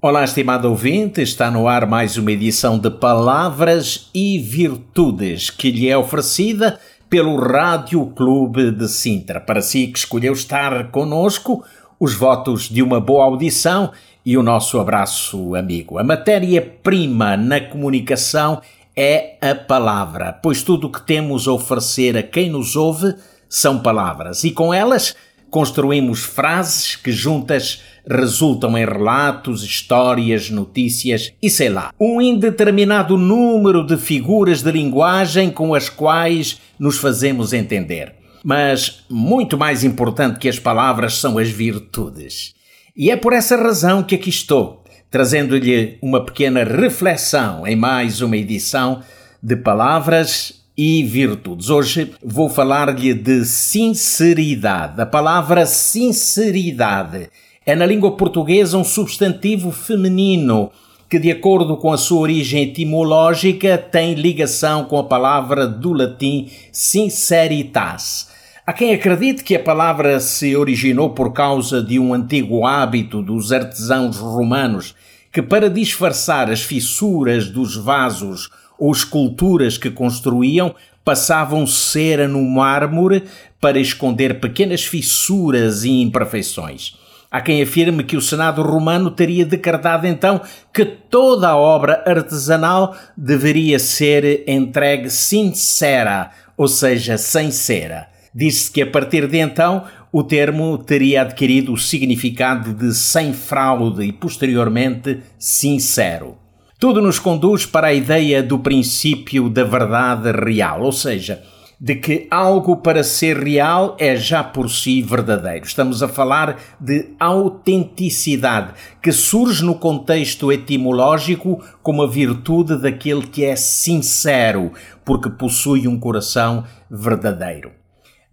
Olá, estimado ouvinte, está no ar mais uma edição de Palavras e Virtudes que lhe é oferecida pelo Rádio Clube de Sintra. Para si que escolheu estar conosco, os votos de uma boa audição e o nosso abraço amigo. A matéria-prima na comunicação é a palavra, pois tudo o que temos a oferecer a quem nos ouve são palavras e com elas construímos frases que juntas resultam em relatos, histórias, notícias e sei lá, um indeterminado número de figuras de linguagem com as quais nos fazemos entender. Mas muito mais importante que as palavras são as virtudes. E é por essa razão que aqui estou, trazendo-lhe uma pequena reflexão em mais uma edição de Palavras e virtudes. Hoje vou falar-lhe de sinceridade. A palavra sinceridade é na língua portuguesa um substantivo feminino que, de acordo com a sua origem etimológica, tem ligação com a palavra do latim sinceritas. Há quem acredite que a palavra se originou por causa de um antigo hábito dos artesãos romanos que, para disfarçar as fissuras dos vasos ou esculturas que construíam, passavam cera no mármore para esconder pequenas fissuras e imperfeições. Há quem afirme que o Senado romano teria decretado então que toda a obra artesanal deveria ser entregue sincera, ou seja, sem cera. Diz-se que a partir de então o termo teria adquirido o significado de sem fraude e posteriormente sincero. Tudo nos conduz para a ideia do princípio da verdade real, ou seja, de que algo para ser real é já por si verdadeiro. Estamos a falar de autenticidade, que surge no contexto etimológico como a virtude daquele que é sincero, porque possui um coração verdadeiro.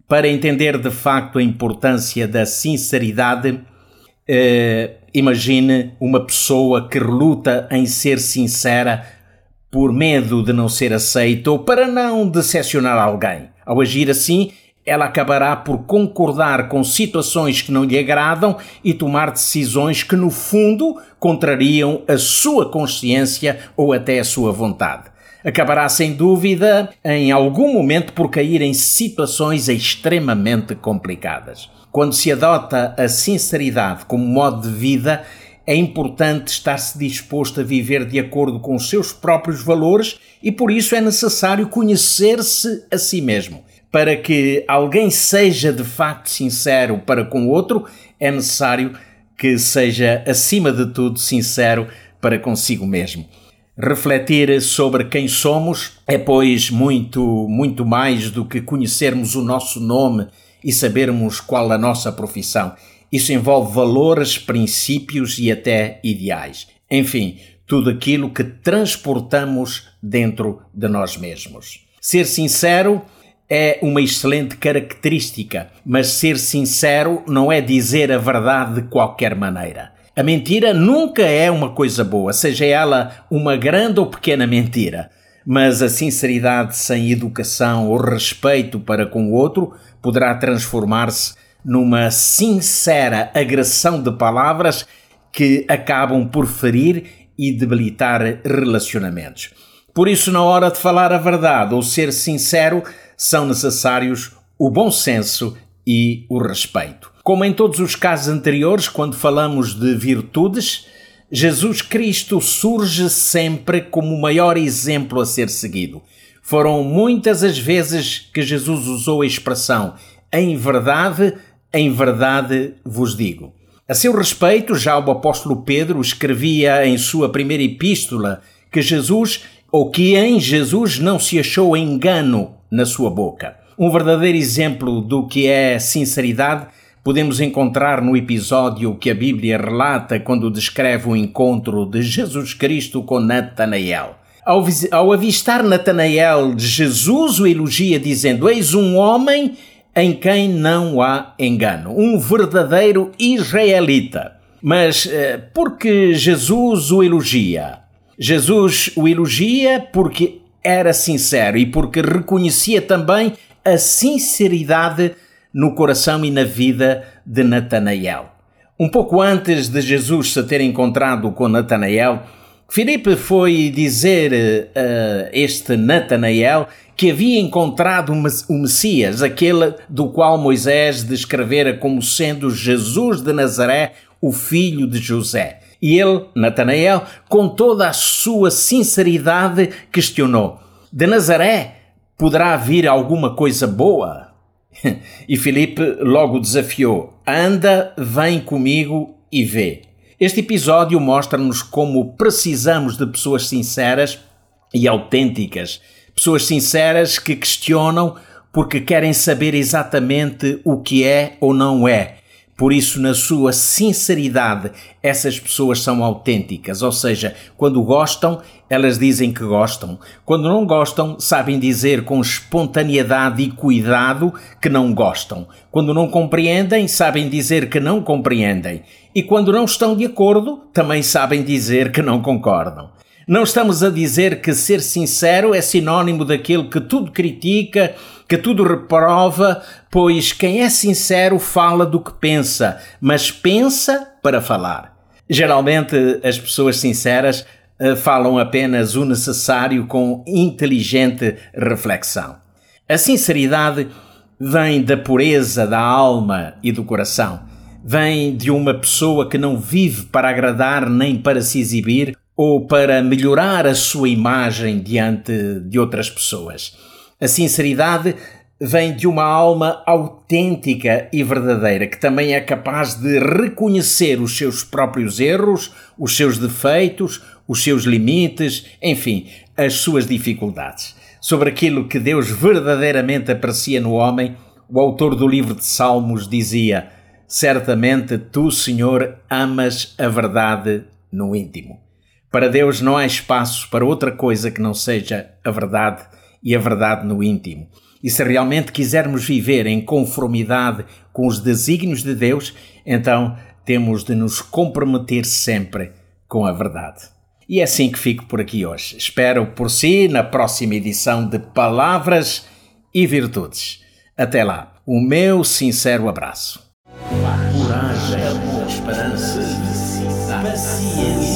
Para entender de facto a importância da sinceridade, eh, imagine uma pessoa que reluta em ser sincera por medo de não ser aceita ou para não decepcionar alguém. Ao agir assim, ela acabará por concordar com situações que não lhe agradam e tomar decisões que, no fundo, contrariam a sua consciência ou até a sua vontade. Acabará, sem dúvida, em algum momento por cair em situações extremamente complicadas. Quando se adota a sinceridade como modo de vida, é importante estar-se disposto a viver de acordo com os seus próprios valores e por isso é necessário conhecer-se a si mesmo. Para que alguém seja de facto sincero para com o outro, é necessário que seja, acima de tudo, sincero para consigo mesmo. Refletir sobre quem somos é, pois, muito, muito mais do que conhecermos o nosso nome e sabermos qual a nossa profissão. Isso envolve valores, princípios e até ideais. Enfim, tudo aquilo que transportamos dentro de nós mesmos. Ser sincero é uma excelente característica, mas ser sincero não é dizer a verdade de qualquer maneira. A mentira nunca é uma coisa boa, seja ela uma grande ou pequena mentira. Mas a sinceridade sem educação ou respeito para com o outro poderá transformar-se numa sincera agressão de palavras que acabam por ferir e debilitar relacionamentos. Por isso, na hora de falar a verdade ou ser sincero, são necessários o bom senso e o respeito. Como em todos os casos anteriores, quando falamos de virtudes, Jesus Cristo surge sempre como o maior exemplo a ser seguido. Foram muitas as vezes que Jesus usou a expressão em verdade em verdade vos digo. A seu respeito, já o apóstolo Pedro escrevia em sua primeira epístola que Jesus, ou que em Jesus não se achou engano na sua boca. Um verdadeiro exemplo do que é sinceridade podemos encontrar no episódio que a Bíblia relata quando descreve o encontro de Jesus Cristo com Natanael. Ao, ao avistar Natanael, Jesus o elogia dizendo: Eis um homem em quem não há engano, um verdadeiro israelita. Mas eh, porque Jesus o elogia? Jesus o elogia porque era sincero e porque reconhecia também a sinceridade no coração e na vida de Natanael. Um pouco antes de Jesus se ter encontrado com Natanael, Filipe foi dizer a uh, este Natanael que havia encontrado o Messias, aquele do qual Moisés descrevera como sendo Jesus de Nazaré, o filho de José. E ele, Natanael, com toda a sua sinceridade, questionou: De Nazaré poderá vir alguma coisa boa? E Filipe logo desafiou: Anda, vem comigo e vê. Este episódio mostra-nos como precisamos de pessoas sinceras e autênticas. Pessoas sinceras que questionam porque querem saber exatamente o que é ou não é por isso, na sua sinceridade, essas pessoas são autênticas, ou seja, quando gostam, elas dizem que gostam. Quando não gostam, sabem dizer com espontaneidade e cuidado que não gostam. Quando não compreendem, sabem dizer que não compreendem. E quando não estão de acordo, também sabem dizer que não concordam. Não estamos a dizer que ser sincero é sinônimo daquele que tudo critica, que tudo reprova, pois quem é sincero fala do que pensa, mas pensa para falar. Geralmente as pessoas sinceras uh, falam apenas o necessário com inteligente reflexão. A sinceridade vem da pureza da alma e do coração. Vem de uma pessoa que não vive para agradar nem para se exibir, ou para melhorar a sua imagem diante de outras pessoas. A sinceridade vem de uma alma autêntica e verdadeira, que também é capaz de reconhecer os seus próprios erros, os seus defeitos, os seus limites, enfim, as suas dificuldades. Sobre aquilo que Deus verdadeiramente aprecia no homem, o autor do livro de Salmos dizia: Certamente tu, Senhor, amas a verdade no íntimo. Para Deus não há espaço para outra coisa que não seja a verdade e a verdade no íntimo. E se realmente quisermos viver em conformidade com os desígnios de Deus, então temos de nos comprometer sempre com a verdade. E é assim que fico por aqui hoje. Espero por si na próxima edição de Palavras e Virtudes. Até lá, o meu sincero abraço. Coragem, esperança, paciência,